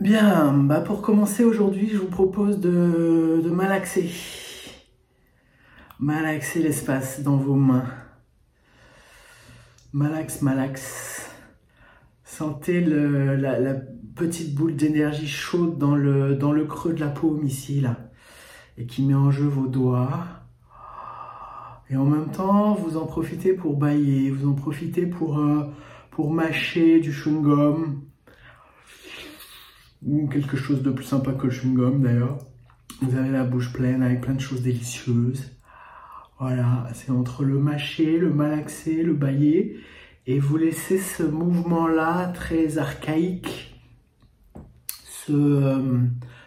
Bien, bah pour commencer aujourd'hui, je vous propose de, malaxer. Malaxer l'espace dans vos mains. Malax, malax. Sentez la petite boule d'énergie chaude dans le, dans le creux de la paume ici, là. Et qui met en jeu vos doigts. Et en même temps, vous en profitez pour bailler, vous en profitez pour, euh, pour mâcher du chewing-gum ou quelque chose de plus sympa que le chewing-gum d'ailleurs. Vous avez la bouche pleine avec plein de choses délicieuses. Voilà, c'est entre le mâcher, le malaxer, le bailler. Et vous laissez ce mouvement-là très archaïque se, euh,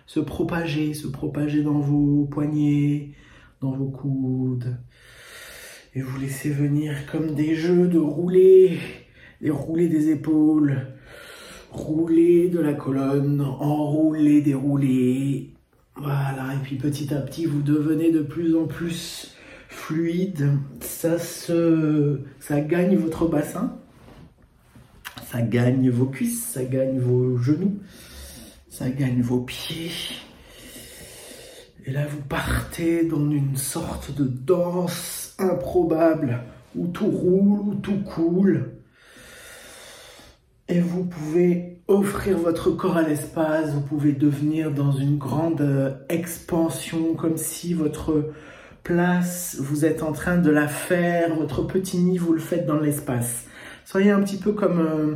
se propager, se propager dans vos poignets, dans vos coudes. Et vous laissez venir comme des jeux de rouler, des roulés des épaules, rouler de la colonne, enrouler, dérouler. Voilà, et puis petit à petit, vous devenez de plus en plus fluide. Ça, se, ça gagne votre bassin, ça gagne vos cuisses, ça gagne vos genoux, ça gagne vos pieds. Et là, vous partez dans une sorte de danse improbable où tout roule, où tout coule et vous pouvez offrir votre corps à l'espace, vous pouvez devenir dans une grande euh, expansion, comme si votre place, vous êtes en train de la faire, votre petit nid, vous le faites dans l'espace. Soyez un petit peu comme, euh,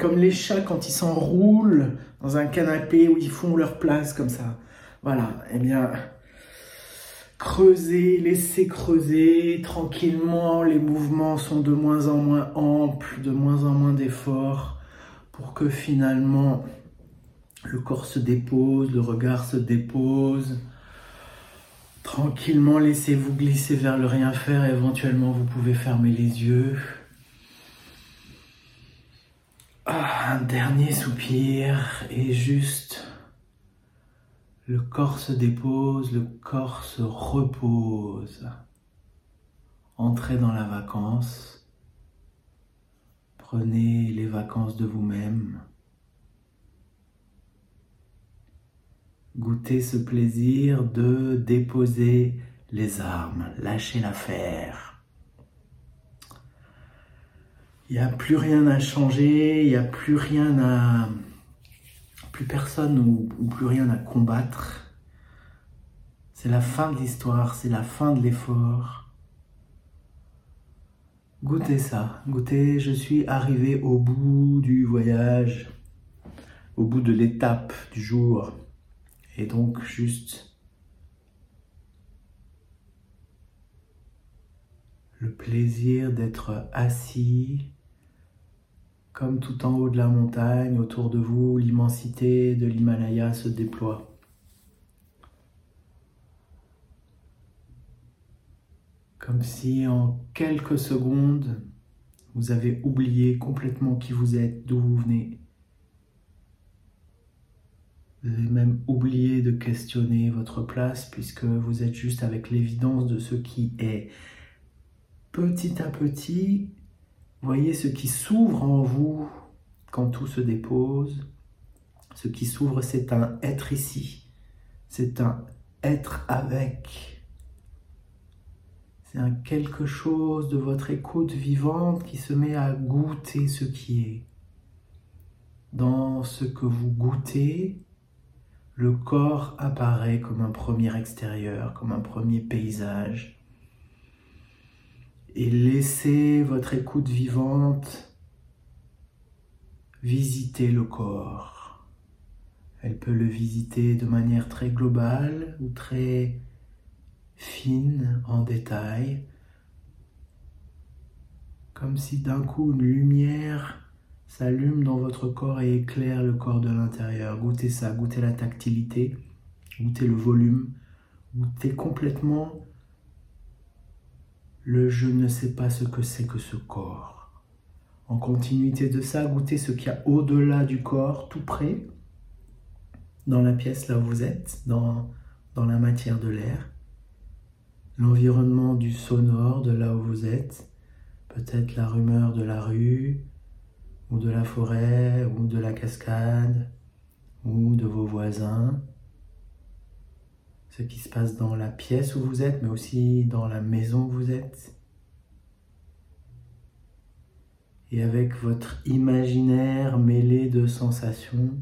comme les chats quand ils s'enroulent dans un canapé où ils font leur place comme ça. Voilà, eh bien, creusez, laissez creuser tranquillement, les mouvements sont de moins en moins amples, de moins en moins d'efforts pour que finalement le corps se dépose, le regard se dépose. Tranquillement, laissez-vous glisser vers le rien faire éventuellement vous pouvez fermer les yeux. Ah, un dernier soupir et juste le corps se dépose, le corps se repose. Entrez dans la vacance. Prenez les vacances de vous-même. Goûtez ce plaisir de déposer les armes, lâcher l'affaire. Il n'y a plus rien à changer, il n'y a plus rien à... plus personne ou plus rien à combattre. C'est la fin de l'histoire, c'est la fin de l'effort. Goûtez ça, goûtez, je suis arrivé au bout du voyage, au bout de l'étape du jour. Et donc juste le plaisir d'être assis comme tout en haut de la montagne, autour de vous, l'immensité de l'Himalaya se déploie. Comme si en quelques secondes, vous avez oublié complètement qui vous êtes, d'où vous venez. Vous avez même oublié de questionner votre place puisque vous êtes juste avec l'évidence de ce qui est. Petit à petit, voyez ce qui s'ouvre en vous quand tout se dépose. Ce qui s'ouvre, c'est un être ici. C'est un être avec quelque chose de votre écoute vivante qui se met à goûter ce qui est. Dans ce que vous goûtez, le corps apparaît comme un premier extérieur, comme un premier paysage. Et laissez votre écoute vivante visiter le corps. Elle peut le visiter de manière très globale ou très fine en détail, comme si d'un coup une lumière s'allume dans votre corps et éclaire le corps de l'intérieur. Goûtez ça, goûtez la tactilité, goûtez le volume, goûtez complètement le je ne sais pas ce que c'est que ce corps. En continuité de ça, goûtez ce qu'il y a au-delà du corps, tout près, dans la pièce là où vous êtes, dans, dans la matière de l'air l'environnement du sonore de là où vous êtes, peut-être la rumeur de la rue, ou de la forêt, ou de la cascade, ou de vos voisins, ce qui se passe dans la pièce où vous êtes, mais aussi dans la maison où vous êtes. Et avec votre imaginaire mêlé de sensations,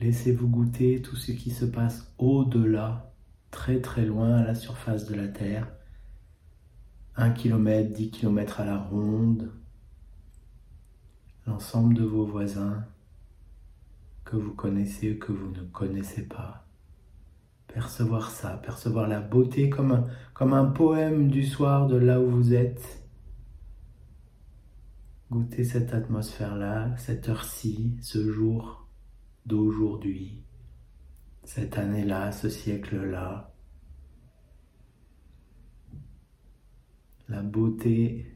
laissez-vous goûter tout ce qui se passe au-delà, très très loin à la surface de la Terre. Un kilomètre, dix kilomètres à la ronde, l'ensemble de vos voisins que vous connaissez ou que vous ne connaissez pas. Percevoir ça, percevoir la beauté comme un, comme un poème du soir de là où vous êtes. Goûter cette atmosphère-là, cette heure-ci, ce jour d'aujourd'hui, cette année-là, ce siècle-là. La beauté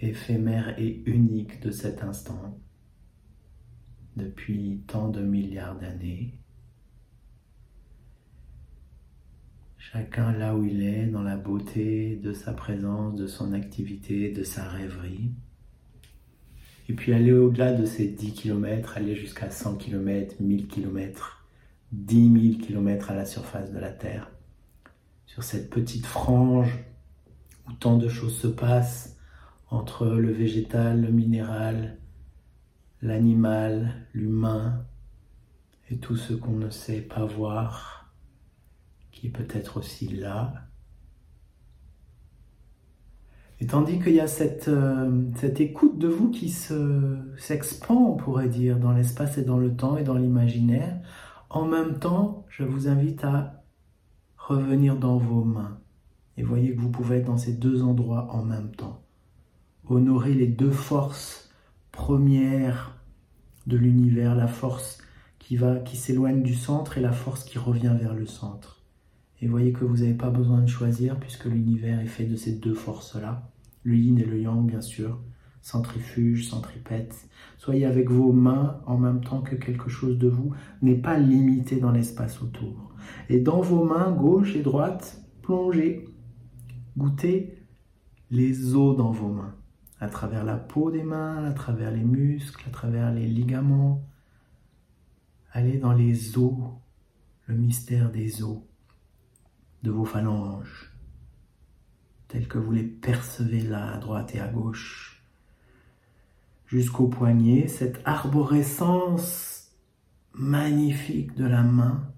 éphémère et unique de cet instant depuis tant de milliards d'années. Chacun là où il est, dans la beauté de sa présence, de son activité, de sa rêverie. Et puis aller au-delà de ces 10 km, aller jusqu'à 100 km, 1000 km, 10 000 km à la surface de la Terre. Sur cette petite frange où tant de choses se passent entre le végétal, le minéral, l'animal, l'humain et tout ce qu'on ne sait pas voir, qui est peut-être aussi là. Et tandis qu'il y a cette, euh, cette écoute de vous qui s'expand, on pourrait dire, dans l'espace et dans le temps et dans l'imaginaire, en même temps, je vous invite à revenir dans vos mains. Et voyez que vous pouvez être dans ces deux endroits en même temps. Honorer les deux forces première de l'univers, la force qui va, qui s'éloigne du centre et la force qui revient vers le centre. Et voyez que vous n'avez pas besoin de choisir puisque l'univers est fait de ces deux forces-là, le yin et le yang bien sûr, centrifuge, centripète. Soyez avec vos mains en même temps que quelque chose de vous n'est pas limité dans l'espace autour. Et dans vos mains, gauche et droite, plongez, goûtez les os dans vos mains à travers la peau des mains, à travers les muscles, à travers les ligaments. Allez dans les os, le mystère des os de vos phalanges, tels que vous les percevez là, à droite et à gauche, jusqu'au poignet, cette arborescence magnifique de la main.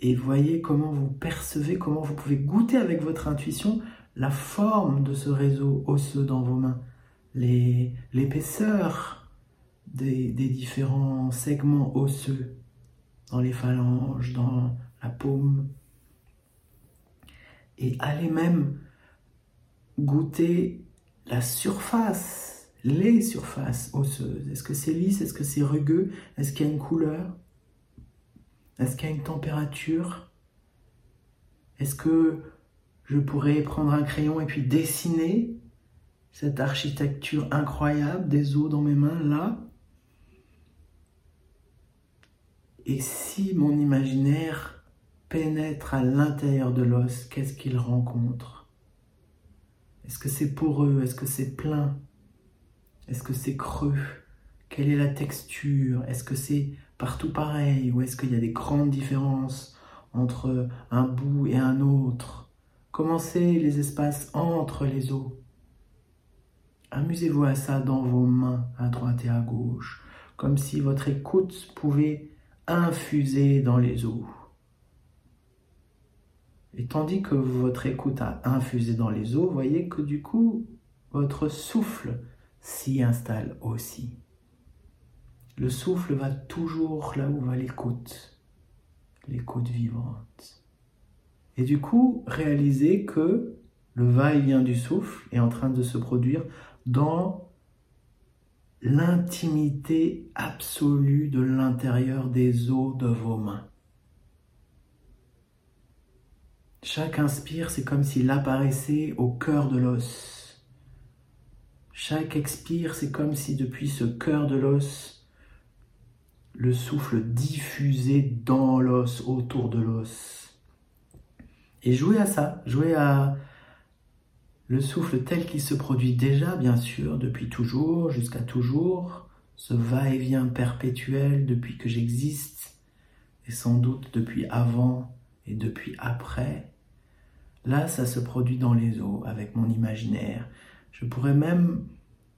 Et voyez comment vous percevez, comment vous pouvez goûter avec votre intuition la forme de ce réseau osseux dans vos mains, l'épaisseur des, des différents segments osseux dans les phalanges, dans la paume. Et allez même goûter la surface, les surfaces osseuses. Est-ce que c'est lisse? Est-ce que c'est rugueux? Est-ce qu'il y a une couleur? Est-ce qu'il y a une température? Est-ce que je pourrais prendre un crayon et puis dessiner cette architecture incroyable des os dans mes mains là? Et si mon imaginaire pénètre à l'intérieur de l'os, qu'est-ce qu'il rencontre? Est-ce que c'est poreux? Est-ce que c'est plein? Est-ce que c'est creux? Quelle est la texture? Est-ce que c'est partout pareil? Ou est-ce qu'il y a des grandes différences entre un bout et un autre? Commencez les espaces entre les os. Amusez-vous à ça dans vos mains, à droite et à gauche, comme si votre écoute pouvait infuser dans les os. Et tandis que votre écoute a infusé dans les os, voyez que du coup, votre souffle s'y installe aussi. Le souffle va toujours là où va l'écoute, l'écoute vivante. Et du coup, réaliser que le va-et-vient du souffle est en train de se produire dans l'intimité absolue de l'intérieur des os de vos mains. Chaque inspire, c'est comme s'il apparaissait au cœur de l'os. Chaque expire, c'est comme si depuis ce cœur de l'os, le souffle diffusait dans l'os, autour de l'os. Et jouer à ça, jouer à le souffle tel qu'il se produit déjà, bien sûr, depuis toujours, jusqu'à toujours, ce va-et-vient perpétuel depuis que j'existe, et sans doute depuis avant et depuis après, là, ça se produit dans les eaux avec mon imaginaire. Je pourrais même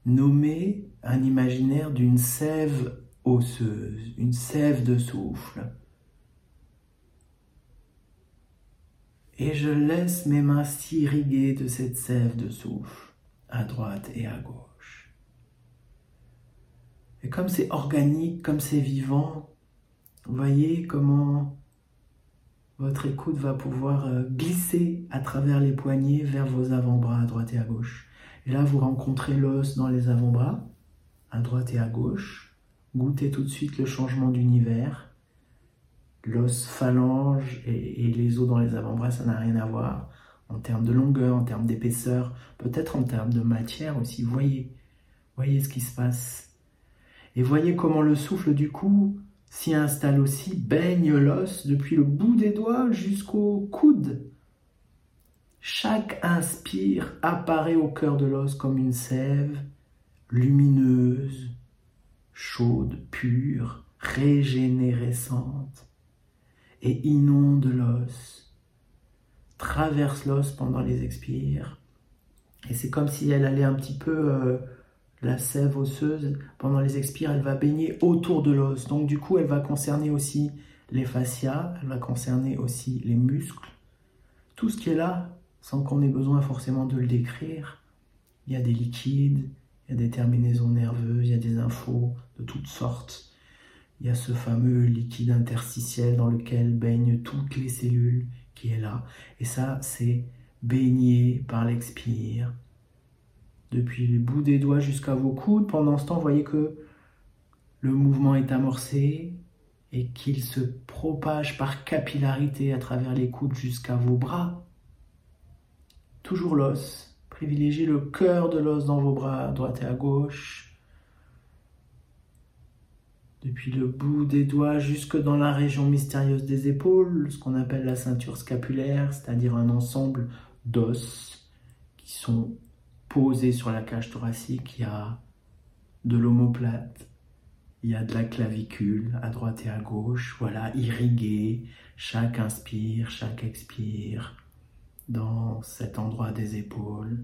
nommer un imaginaire d'une sève osseuse, une sève de souffle. Et je laisse mes mains s'irriguer de cette sève de souffle, à droite et à gauche. Et comme c'est organique, comme c'est vivant, vous voyez comment votre écoute va pouvoir euh, glisser à travers les poignets vers vos avant-bras à droite et à gauche. Et là, vous rencontrez l'os dans les avant-bras, à droite et à gauche. Goûtez tout de suite le changement d'univers. L'os phalange et, les os dans les avant-bras, ça n'a rien à voir. En termes de longueur, en termes d'épaisseur, peut-être en termes de matière aussi. Voyez, voyez ce qui se passe. Et voyez comment le souffle du cou s'y installe aussi, baigne l'os depuis le bout des doigts jusqu'au coude. Chaque inspire apparaît au cœur de l'os comme une sève lumineuse, chaude, pure, régénérescente, et inonde l'os, traverse l'os pendant les expires, et c'est comme si elle allait un petit peu, euh, la sève osseuse, pendant les expires, elle va baigner autour de l'os, donc du coup elle va concerner aussi les fascias, elle va concerner aussi les muscles, tout ce qui est là sans qu'on ait besoin forcément de le décrire. Il y a des liquides, il y a des terminaisons nerveuses, il y a des infos de toutes sortes. Il y a ce fameux liquide interstitiel dans lequel baignent toutes les cellules qui est là. Et ça, c'est baigné par l'expire. Depuis les bouts des doigts jusqu'à vos coudes. Pendant ce temps, voyez que le mouvement est amorcé et qu'il se propage par capillarité à travers les coudes jusqu'à vos bras toujours l'os. Privilégiez le cœur de l'os dans vos bras, à droite et à gauche. Depuis le bout des doigts jusque dans la région mystérieuse des épaules, ce qu'on appelle la ceinture scapulaire, c'est-à-dire un ensemble d'os qui sont posés sur la cage thoracique. Il y a de l'omoplate, il y a de la clavicule à droite et à gauche, voilà, irrigué, chaque inspire, chaque expire dans cet endroit des épaules.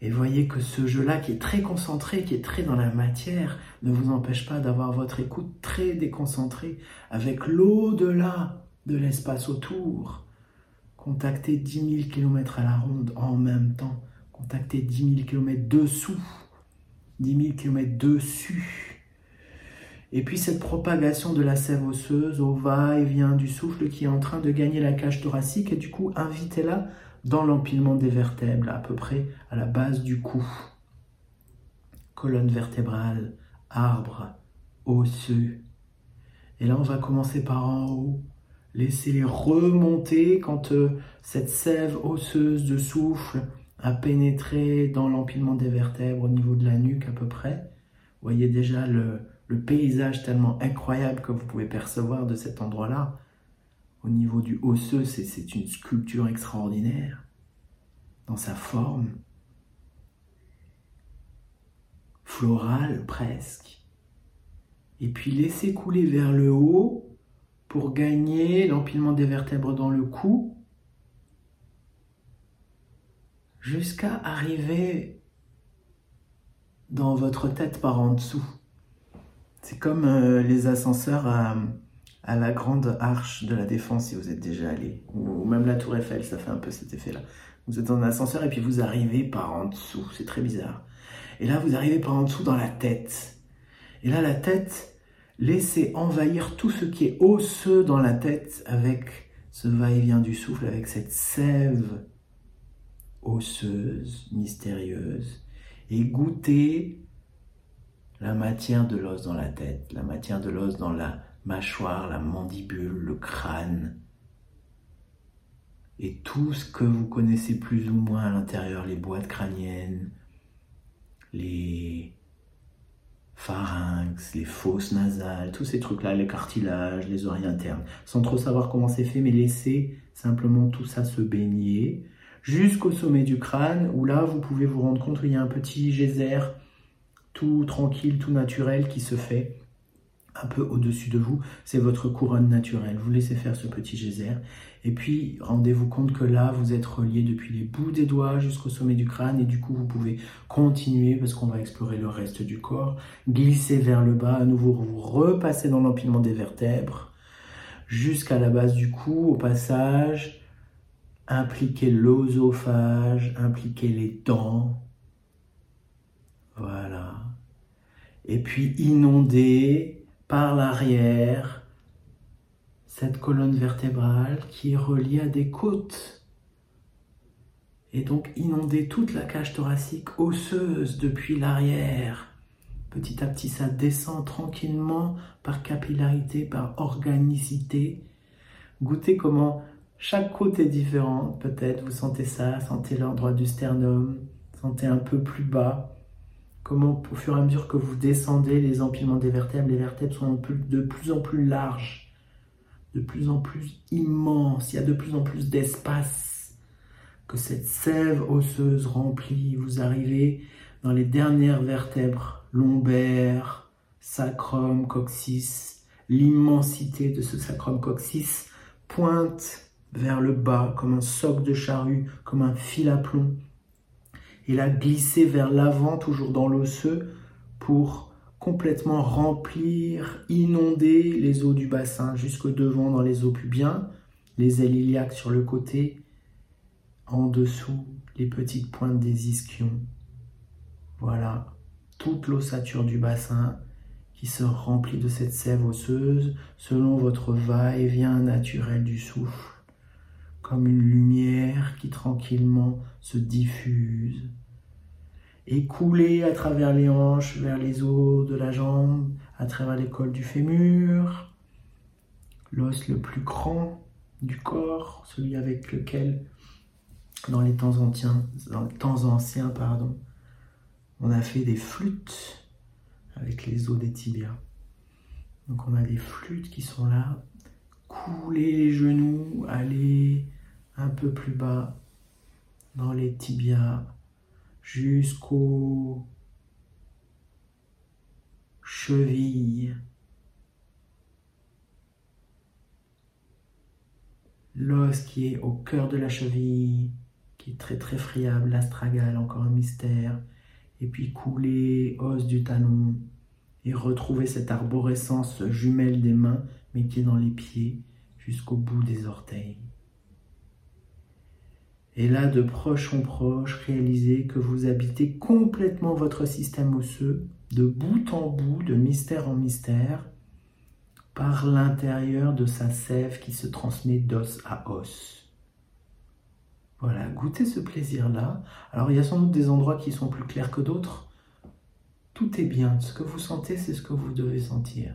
Et voyez que ce jeu-là, qui est très concentré, qui est très dans la matière, ne vous empêche pas d'avoir votre écoute très déconcentrée, avec l'au-delà de l'espace autour. Contactez 10 000 km à la ronde en même temps. Contactez 10 000 km dessous, 10 000 km dessus. Et puis cette propagation de la sève osseuse au va-et-vient du souffle qui est en train de gagner la cage thoracique et du coup invitez-la dans l'empilement des vertèbres, à peu près à la base du cou. Colonne vertébrale, arbre, osseux. Et là on va commencer par en haut. Laissez-les remonter quand euh, cette sève osseuse de souffle a pénétré dans l'empilement des vertèbres au niveau de la nuque à peu près. Vous voyez déjà le, le paysage tellement incroyable que vous pouvez percevoir de cet endroit-là. Au niveau du osseux, c'est une sculpture extraordinaire dans sa forme, florale presque. Et puis laissez couler vers le haut pour gagner l'empilement des vertèbres dans le cou jusqu'à arriver dans votre tête par en dessous. C'est comme euh, les ascenseurs à, la grande arche de la Défense, si vous êtes déjà allé, ou, même la Tour Eiffel, ça fait un peu cet effet-là. Vous êtes en ascenseur et puis vous arrivez par en dessous, c'est très bizarre. Et là, vous arrivez par en dessous dans la tête. Et là, la tête, laissez envahir tout ce qui est osseux dans la tête avec ce va-et-vient du souffle, avec cette sève osseuse, mystérieuse, et goûtez la matière de l'os dans la tête, la matière de l'os dans la mâchoire, la mandibule, le crâne, et tout ce que vous connaissez plus ou moins à l'intérieur, les boîtes crâniennes, les pharynx, les fosses nasales, tous ces trucs-là, les cartilages, les oreilles internes, sans trop savoir comment c'est fait, mais laissez simplement tout ça se baigner jusqu'au sommet du crâne, où là, vous pouvez vous rendre compte qu'il y a un petit geyser tout tranquille, tout naturel qui se fait un peu au-dessus de vous. C'est votre couronne naturelle. Vous laissez faire ce petit geyser. Et puis, rendez-vous compte que là, vous êtes relié depuis les bouts des doigts jusqu'au sommet du crâne. Et du coup, vous pouvez continuer parce qu'on va explorer le reste du corps. Glisser vers le bas. À nouveau, vous repassez dans l'empilement des vertèbres jusqu'à la base du cou. Au passage, impliquez l'osophage, impliquez les dents. Voilà. Et puis inonder par l'arrière cette colonne vertébrale qui est reliée à des côtes. Et donc inonder toute la cage thoracique osseuse depuis l'arrière. Petit à petit, ça descend tranquillement par capillarité, par organicité. Goûtez comment chaque côte est différente. Peut-être vous sentez ça, sentez l'endroit du sternum, sentez un peu plus bas. Comment au fur et à mesure que vous descendez les empilements des vertèbres, les vertèbres sont de plus en plus larges, de plus en plus immenses. Il y a de plus en plus d'espace que cette sève osseuse remplit. Vous arrivez dans les dernières vertèbres lombaire, sacrum, coccyx, l'immensité de ce sacrum coccyx pointe vers le bas comme un soc de charrue, comme un fil à plomb. Il a glissé vers l'avant, toujours dans l'osseux, pour complètement remplir, inonder les eaux du bassin jusqu'au devant dans les os pubiens, les ailes iliaques sur le côté, en dessous les petites pointes des ischions. Voilà, toute l'ossature du bassin qui se remplit de cette sève osseuse selon votre va-et-vient naturel du souffle, comme une lumière qui tranquillement se diffuse et couler à travers les hanches vers les os de la jambe, à travers les cols du fémur, l'os le plus grand du corps, celui avec lequel, dans les temps anciens, dans les temps anciens pardon, on a fait des flûtes avec les os des tibias. Donc on a des flûtes qui sont là. Couler les genoux, aller un peu plus bas dans les tibias jusqu'aux chevilles. L'os qui est au cœur de la cheville, qui est très très friable, l'astragale, encore un mystère et puis couler os du talon et retrouver cette arborescence jumelle des mains, mais qui est dans les pieds jusqu'au bout des orteils. Et là, de proche en proche, réalisez que vous habitez complètement votre système osseux, de bout en bout, de mystère en mystère, par l'intérieur de sa sève qui se transmet d'os à os. Voilà, goûtez ce plaisir-là. Alors il y a sans doute des endroits qui sont plus clairs que d'autres. Tout est bien. Ce que vous sentez, c'est ce que vous devez sentir.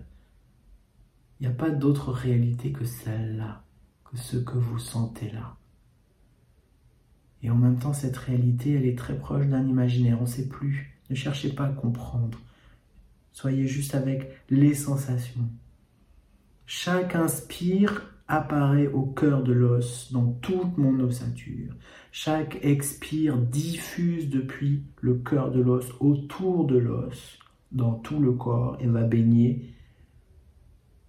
Il n'y a pas d'autre réalité que celle-là, que ce que vous sentez là. Et en même temps, cette réalité, elle est très proche d'un imaginaire. On ne sait plus. Ne cherchez pas à comprendre. Soyez juste avec les sensations. Chaque inspire apparaît au cœur de l'os, dans toute mon ossature. Chaque expire diffuse depuis le cœur de l'os, autour de l'os, dans tout le corps, et va baigner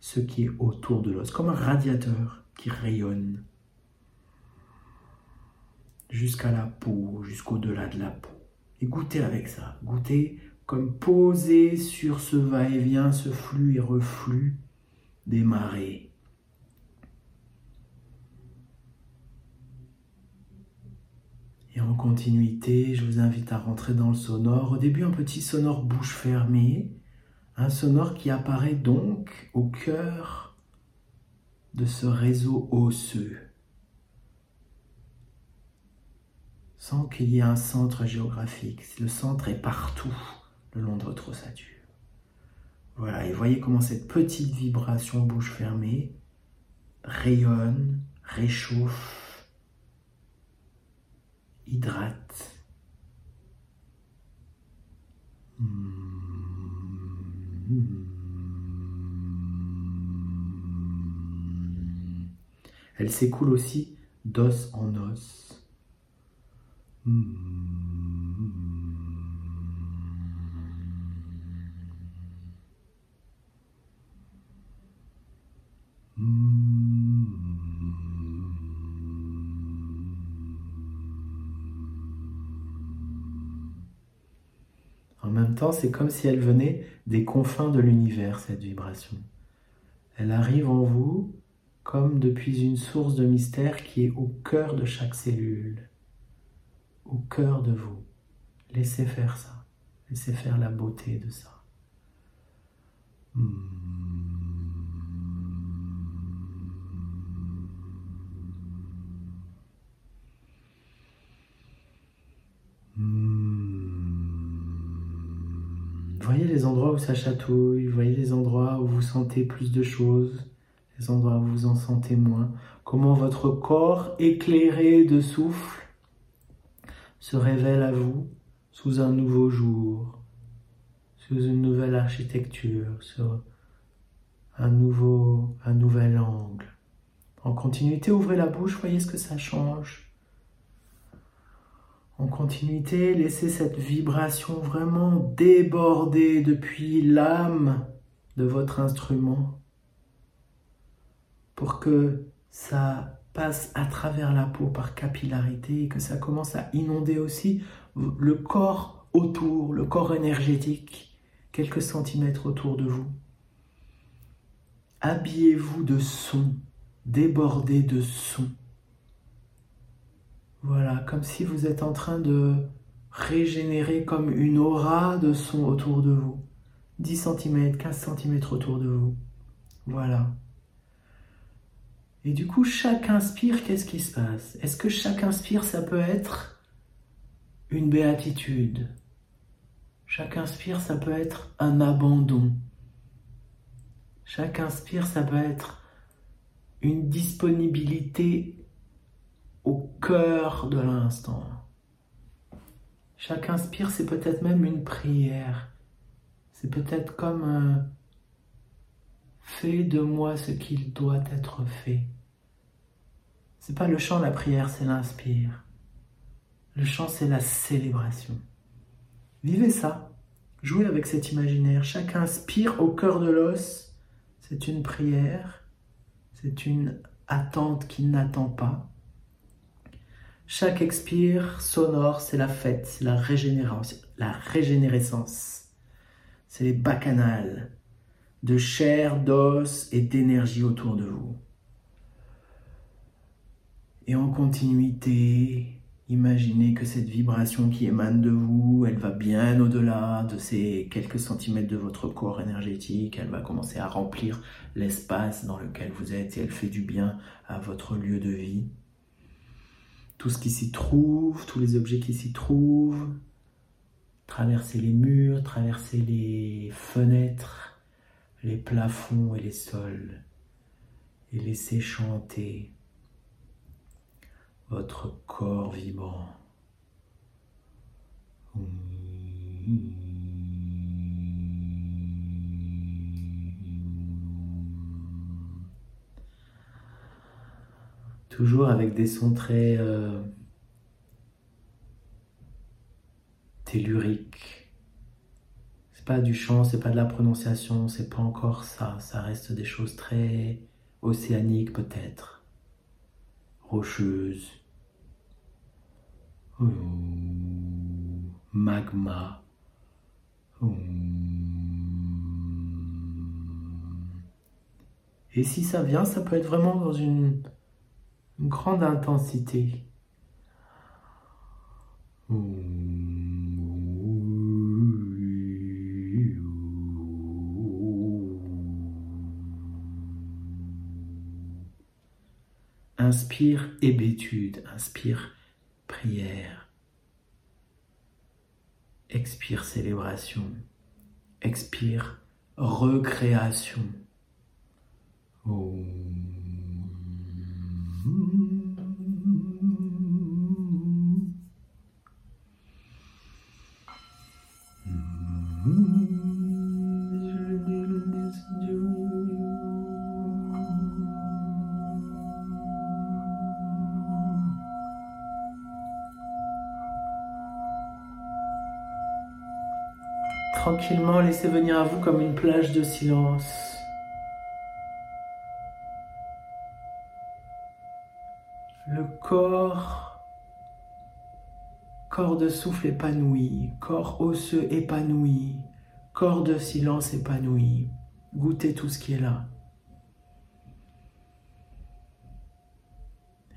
ce qui est autour de l'os, comme un radiateur qui rayonne jusqu'à la peau, jusqu'au-delà de la peau. Et goûtez avec ça, goûtez comme posé sur ce va-et-vient, ce flux et reflux des marées Et en continuité, je vous invite à rentrer dans le sonore. Au début, un petit sonore bouche fermée, un sonore qui apparaît donc au cœur de ce réseau osseux, sans qu'il y ait un centre géographique. Le centre est partout le long de votre ossature. Voilà, et voyez comment cette petite vibration bouche fermée rayonne, réchauffe, hydrate. Elle s'écoule aussi d'os en os. En même temps, c'est comme si elle venait des confins de l'univers, cette vibration. Elle arrive en vous comme depuis une source de mystère qui est au cœur de chaque cellule au cœur de vous. Laissez faire ça, laissez faire la beauté de ça. Voyez les endroits où ça chatouille, voyez les endroits où vous sentez plus de choses, les endroits où vous en sentez moins. Comment votre corps éclairé de souffle se révèle à vous sous un nouveau jour, sous une nouvelle architecture, sur un nouveau, un nouvel angle. En continuité, ouvrez la bouche, voyez ce que ça change. En continuité, laissez cette vibration vraiment déborder depuis l'âme de votre instrument pour que ça passe à travers la peau par capillarité et que ça commence à inonder aussi le corps autour, le corps énergétique, quelques centimètres autour de vous. Habillez-vous de son, débordez de son. Voilà, comme si vous êtes en train de régénérer comme une aura de son autour de vous. 10 cm, 15 cm autour de vous. Voilà. Et du coup, chaque inspire, qu'est-ce qui se passe? Est-ce que chaque inspire, ça peut être une béatitude? Chaque inspire, ça peut être un abandon? Chaque inspire, ça peut être une disponibilité au cœur de l'instant? Chaque inspire, c'est peut-être même une prière. C'est peut-être comme Fais de moi ce qu'il doit être fait. C'est pas le chant, la prière, c'est l'inspire. Le chant, c'est la célébration. Vivez ça. Jouez avec cet imaginaire. Chaque inspire au cœur de l'os, c'est une prière. C'est une attente qui n'attend pas. Chaque expire sonore, c'est la fête, c'est la régénération, la régénérescence. C'est les bacchanales de chair, d'os et d'énergie autour de vous. Et en continuité, imaginez que cette vibration qui émane de vous, elle va bien au-delà de ces quelques centimètres de votre corps énergétique. Elle va commencer à remplir l'espace dans lequel vous êtes et elle fait du bien à votre lieu de vie. Tout ce qui s'y trouve, tous les objets qui s'y trouvent, traverser les murs, traverser les fenêtres, les plafonds et les sols et laissez chanter votre corps vibrant. Toujours avec des sons très euh, telluriques pas du chant, c'est pas de la prononciation, c'est pas encore ça. Ça reste des choses très océaniques peut-être, rocheuses, magma. Et si ça vient, ça peut être vraiment dans une, grande intensité. Inspire hébétude, inspire prière. Expire célébration. Expire recréation. Tranquillement, laissez venir à vous comme une plage de silence. Le corps corps de souffle épanoui, corps osseux épanoui, corps de silence épanoui. Goûtez tout ce qui est là.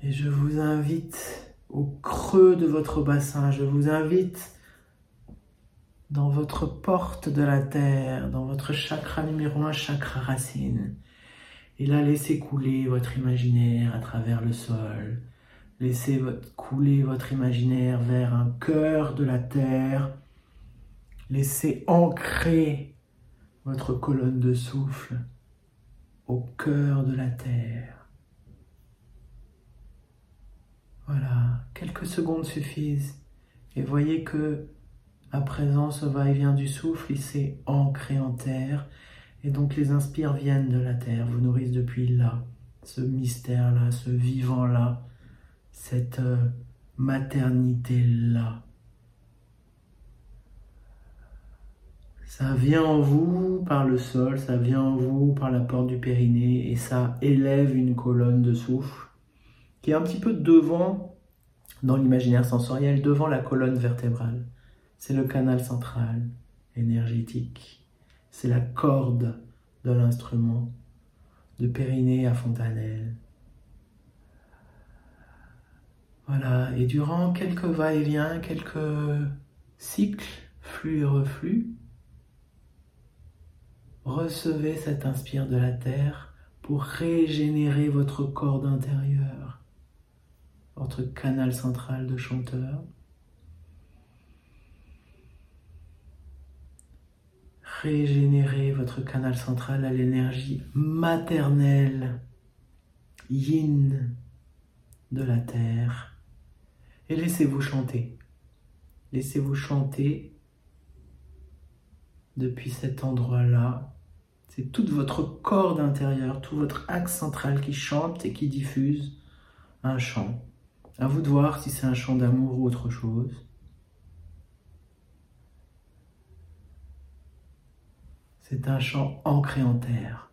Et je vous invite au creux de votre bassin, je vous invite dans votre porte de la terre, dans votre chakra numéro un, chakra racine. Et là, laissez couler votre imaginaire à travers le sol. Laissez couler votre imaginaire vers un cœur de la terre. Laissez ancrer votre colonne de souffle au cœur de la terre. Voilà, quelques secondes suffisent. Et voyez que à présent, ce va-et-vient du souffle, il s'est ancré en terre. Et donc les inspires viennent de la terre, vous nourrissent depuis là, ce mystère-là, ce vivant-là, cette euh, maternité-là. Ça vient en vous par le sol, ça vient en vous par la porte du périnée et ça élève une colonne de souffle qui est un petit peu devant, dans l'imaginaire sensoriel, devant la colonne vertébrale. C'est le canal central énergétique. C'est la corde de l'instrument, de Périnée à Fontanelle. Voilà, et durant quelques va-et-vient, quelques cycles, flux et reflux, recevez cet inspire de la terre pour régénérer votre corde intérieure, votre canal central de chanteur. Régénérer votre canal central à l'énergie maternelle, yin de la terre. Et laissez-vous chanter. Laissez-vous chanter depuis cet endroit-là. C'est toute votre corde intérieure, tout votre axe central qui chante et qui diffuse un chant. À vous de voir si c'est un chant d'amour ou autre chose. C'est un chant ancré en terre.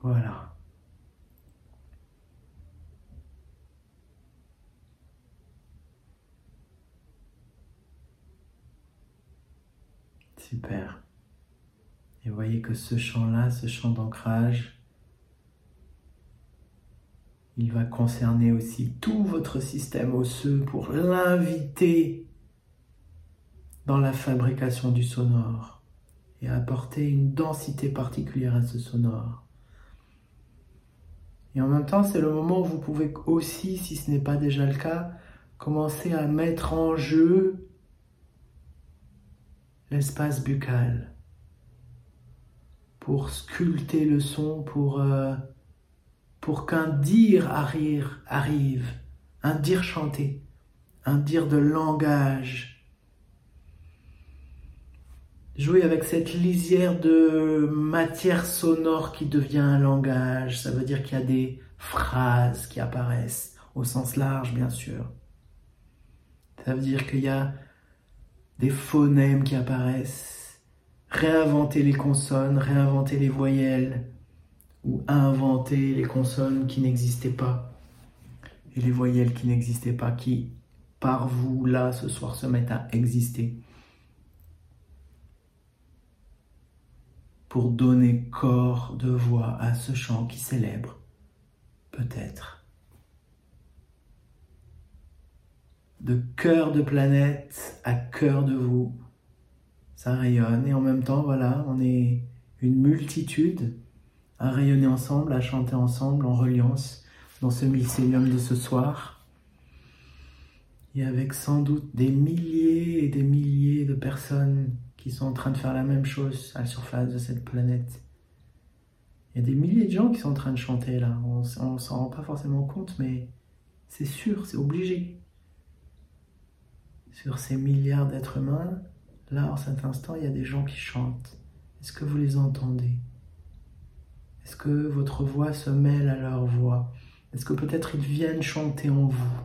Voilà. Super. Et voyez que ce chant-là, ce chant d'ancrage, il va concerner aussi tout votre système osseux pour l'inviter dans la fabrication du sonore et apporter une densité particulière à ce sonore. Et en même temps, c'est le moment où vous pouvez aussi, si ce n'est pas déjà le cas, commencer à mettre en jeu l'espace buccal pour sculpter le son, pour, euh, qu'un dire arrive, arrive, un dire chanté, un dire de langage jouer avec cette lisière de matière sonore qui devient un langage. Ça veut dire qu'il y a des phrases qui apparaissent, au sens large bien sûr. Ça veut dire qu'il y a des phonèmes qui apparaissent. Réinventer les consonnes, réinventer les voyelles, ou inventer les consonnes qui n'existaient pas, et les voyelles qui n'existaient pas, qui, par vous, là, ce soir, se mettent à exister. Pour donner corps de voix à ce chant qui célèbre, peut-être. De cœur de planète à cœur de vous, ça rayonne et en même temps, voilà, on est une multitude à rayonner ensemble, à chanter ensemble en reliance dans ce mycélium de ce soir. Et avec sans doute des milliers et des milliers de personnes qui sont en train de faire la même chose à la surface de cette planète. Il y a des milliers de gens qui sont en train de chanter là. On ne s'en rend pas forcément compte, mais c'est sûr, c'est obligé. Sur ces milliards d'êtres humains, là, en cet instant, il y a des gens qui chantent. Est-ce que vous les entendez? Est-ce que votre voix se mêle à leur voix? Est-ce que peut-être ils viennent chanter en vous?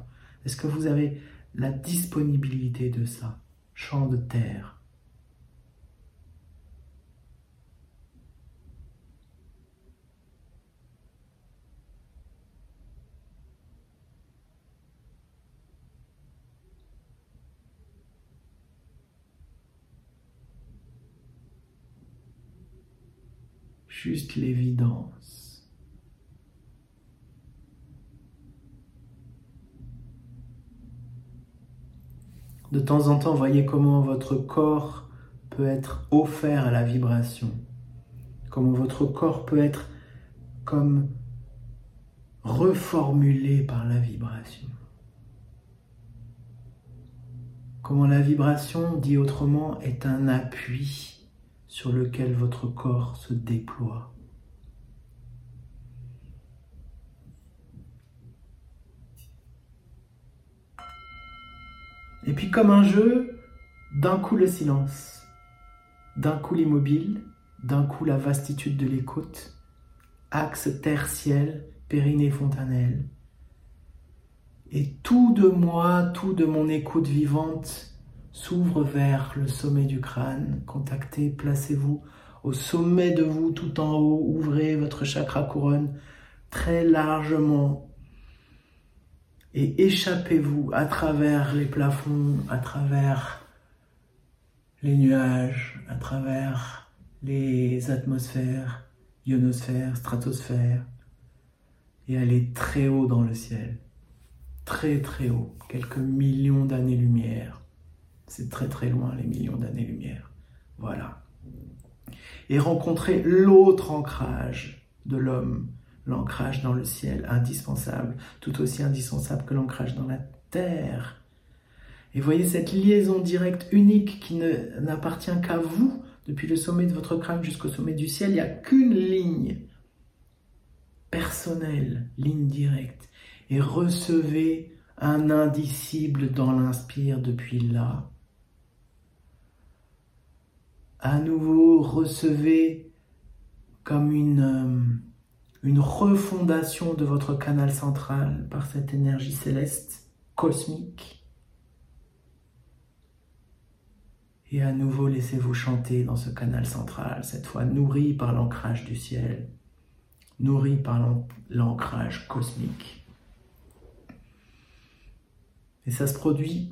Est-ce que vous avez la disponibilité de ça? Chant de terre. Juste l'évidence. De temps en temps, voyez comment votre corps peut être offert à la vibration, comment votre corps peut être comme reformulé par la vibration. Comment la vibration, dit autrement, est un appui sur lequel votre corps se déploie. Et puis comme un jeu, d'un coup le silence, d'un coup l'immobile, d'un coup la vastitude de l'écoute, axe terre-ciel, périnée fontanelle. Et tout de moi, tout de mon écoute vivante s'ouvre vers le sommet du crâne. Contactez, placez-vous au sommet de vous, tout en haut. Ouvrez votre chakra couronne très largement et échappez-vous à travers les plafonds, à travers les nuages, à travers les atmosphères, ionosphères, stratosphères, et allez très haut dans le ciel, très très haut, quelques millions d'années-lumière. C'est très très loin les millions d'années-lumière. Voilà. Et rencontrer l'autre ancrage de l'homme, l'ancrage dans le ciel, indispensable, tout aussi indispensable que l'ancrage dans la terre. Et voyez cette liaison directe unique qui n'appartient qu'à vous, depuis le sommet de votre crâne jusqu'au sommet du ciel, il n'y a qu'une ligne personnelle, ligne directe. Et recevez un indicible dans l'inspire depuis là. À nouveau, recevez comme une... Euh, une refondation de votre canal central par cette énergie céleste cosmique. Et à nouveau, laissez-vous chanter dans ce canal central, cette fois nourri par l'ancrage du ciel, nourri par l'ancrage cosmique. Et ça se produit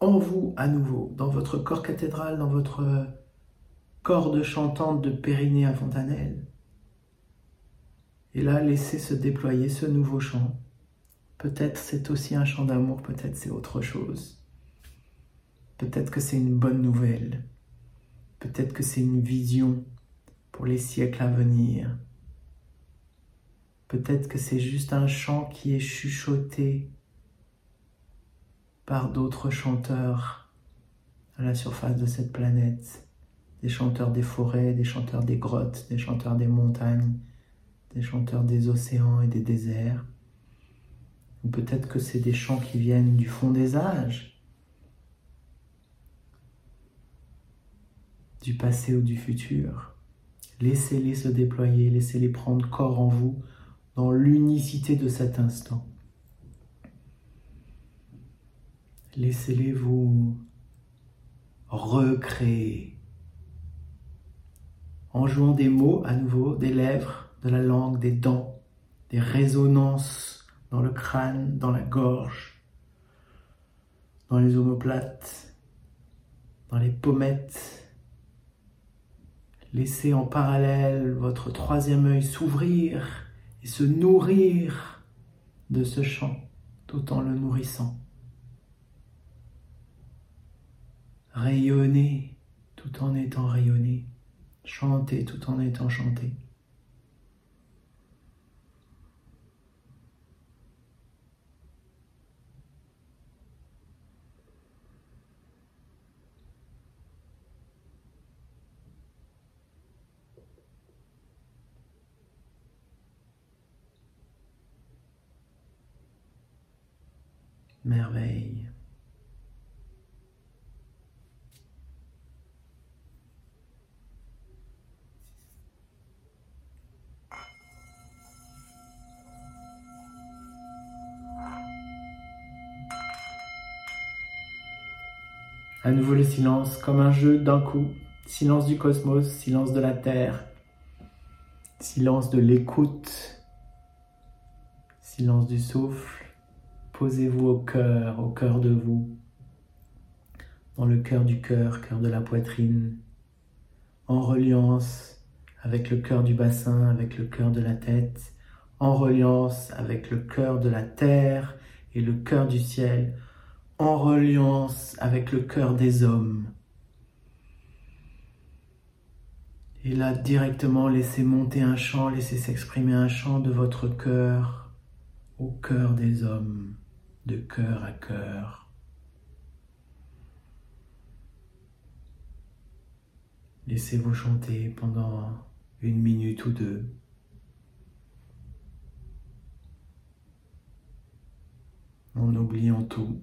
en vous à nouveau, dans votre corps cathédral, dans votre corps de chantante de Périnée à Fontanelle. Et là, laissez se déployer ce nouveau chant. Peut-être c'est aussi un chant d'amour, peut-être c'est autre chose. Peut-être que c'est une bonne nouvelle. Peut-être que c'est une vision pour les siècles à venir. Peut-être que c'est juste un chant qui est chuchoté par d'autres chanteurs à la surface de cette planète. Des chanteurs des forêts, des chanteurs des grottes, des chanteurs des montagnes, des chanteurs des océans et des déserts. Ou peut-être que c'est des chants qui viennent du fond des âges, du passé ou du futur. Laissez-les se déployer, laissez-les prendre corps en vous dans l'unicité de cet instant. Laissez-les vous recréer en jouant des mots à nouveau, des lèvres, de la langue, des dents, des résonances dans le crâne, dans la gorge, dans les omoplates, dans les pommettes. Laissez en parallèle votre troisième œil s'ouvrir et se nourrir de ce chant tout en le nourrissant. Rayonnez tout en étant rayonné. Chantez tout en étant chanté. merveille. À nouveau le silence, comme un jeu d'un coup. Silence du cosmos, silence de la Terre, silence de l'écoute, silence du souffle. Posez-vous au cœur, au cœur de vous, dans le cœur du cœur, cœur de la poitrine, en reliance avec le cœur du bassin, avec le cœur de la tête, en reliance avec le cœur de la terre et le cœur du ciel, en reliance avec le cœur des hommes. Et là, directement, laissez monter un chant, laissez s'exprimer un chant de votre cœur au cœur des hommes, de cœur à cœur. Laissez-vous chanter pendant une minute ou deux. En oubliant tout,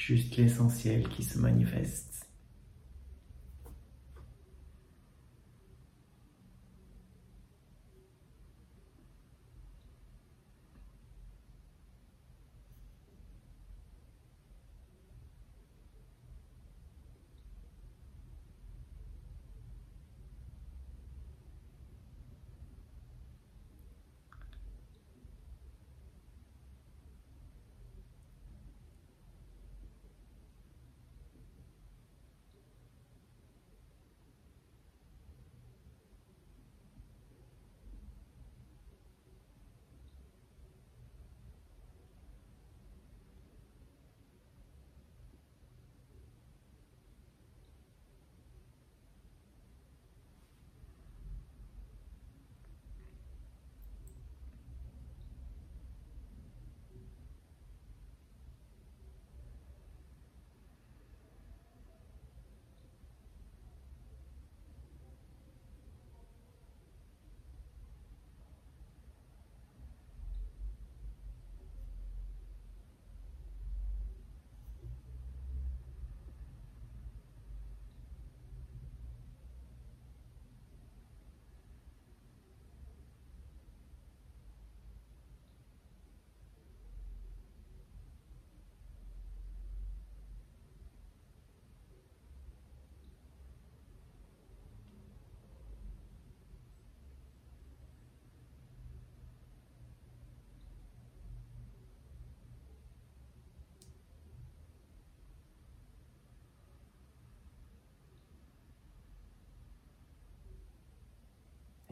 juste l'essentiel qui se manifeste.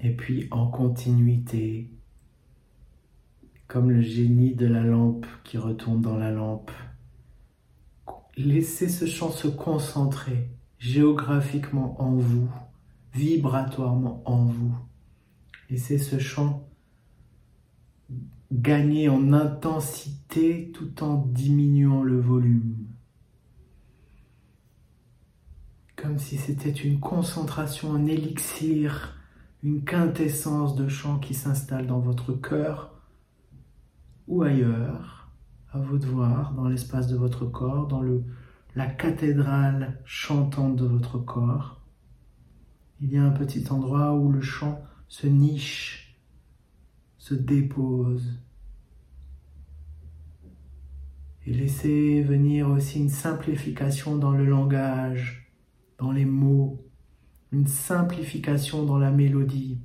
Et puis en continuité, comme le génie de la lampe qui retourne dans la lampe. Laissez ce chant se concentrer géographiquement en vous, vibratoirement en vous. Laissez ce chant gagner en intensité tout en diminuant le volume. Comme si c'était une concentration en élixir une quintessence de chant qui s'installe dans votre cœur ou ailleurs, à vous de voir, dans l'espace de votre corps, dans le, la cathédrale chantante de votre corps. Il y a un petit endroit où le chant se niche, se dépose. Et laissez venir aussi une simplification dans le langage, dans les mots, une simplification dans la mélodie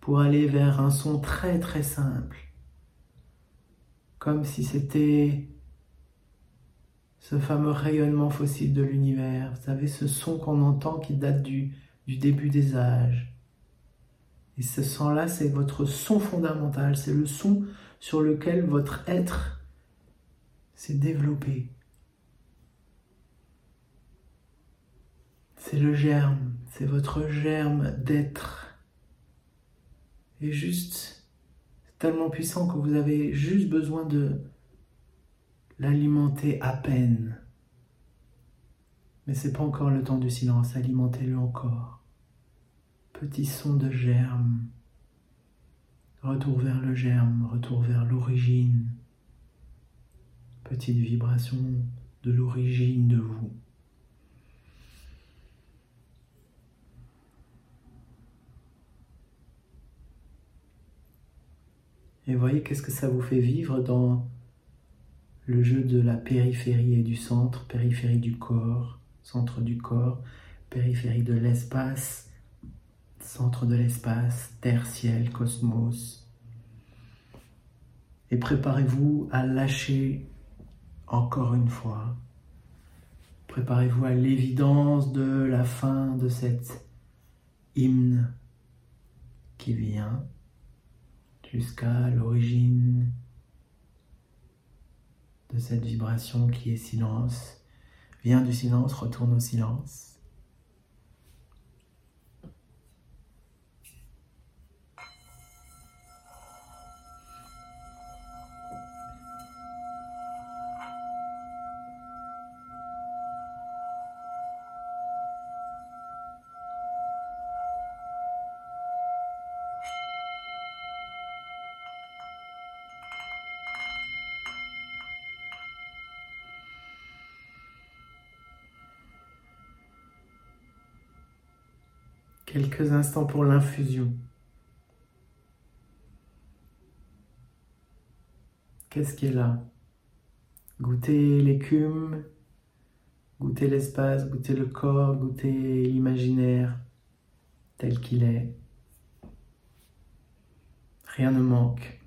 pour aller vers un son très très simple, comme si c'était ce fameux rayonnement fossile de l'univers, vous savez, ce son qu'on entend qui date du, du début des âges. Et ce son-là, c'est votre son fondamental, c'est le son sur lequel votre être s'est développé. C'est le germe, c'est votre germe d'être. Et juste, c'est tellement puissant que vous avez juste besoin de l'alimenter à peine. Mais c'est pas encore le temps du silence, alimentez-le encore. Petit son de germe. Retour vers le germe, retour vers l'origine. Petite vibration de l'origine de vous. Et voyez qu'est-ce que ça vous fait vivre dans le jeu de la périphérie et du centre, périphérie du corps, centre du corps, périphérie de l'espace, centre de l'espace, terre, ciel, cosmos. Et préparez-vous à lâcher encore une fois. Préparez-vous à l'évidence de la fin de cette hymne qui vient jusqu'à l'origine de cette vibration qui est silence. Vient du silence, retourne au silence. Quelques instants pour l'infusion. Qu'est-ce qui est là? Goûter l'écume, goûter l'espace, goûter le corps, goûter l'imaginaire tel qu'il est. Rien ne manque.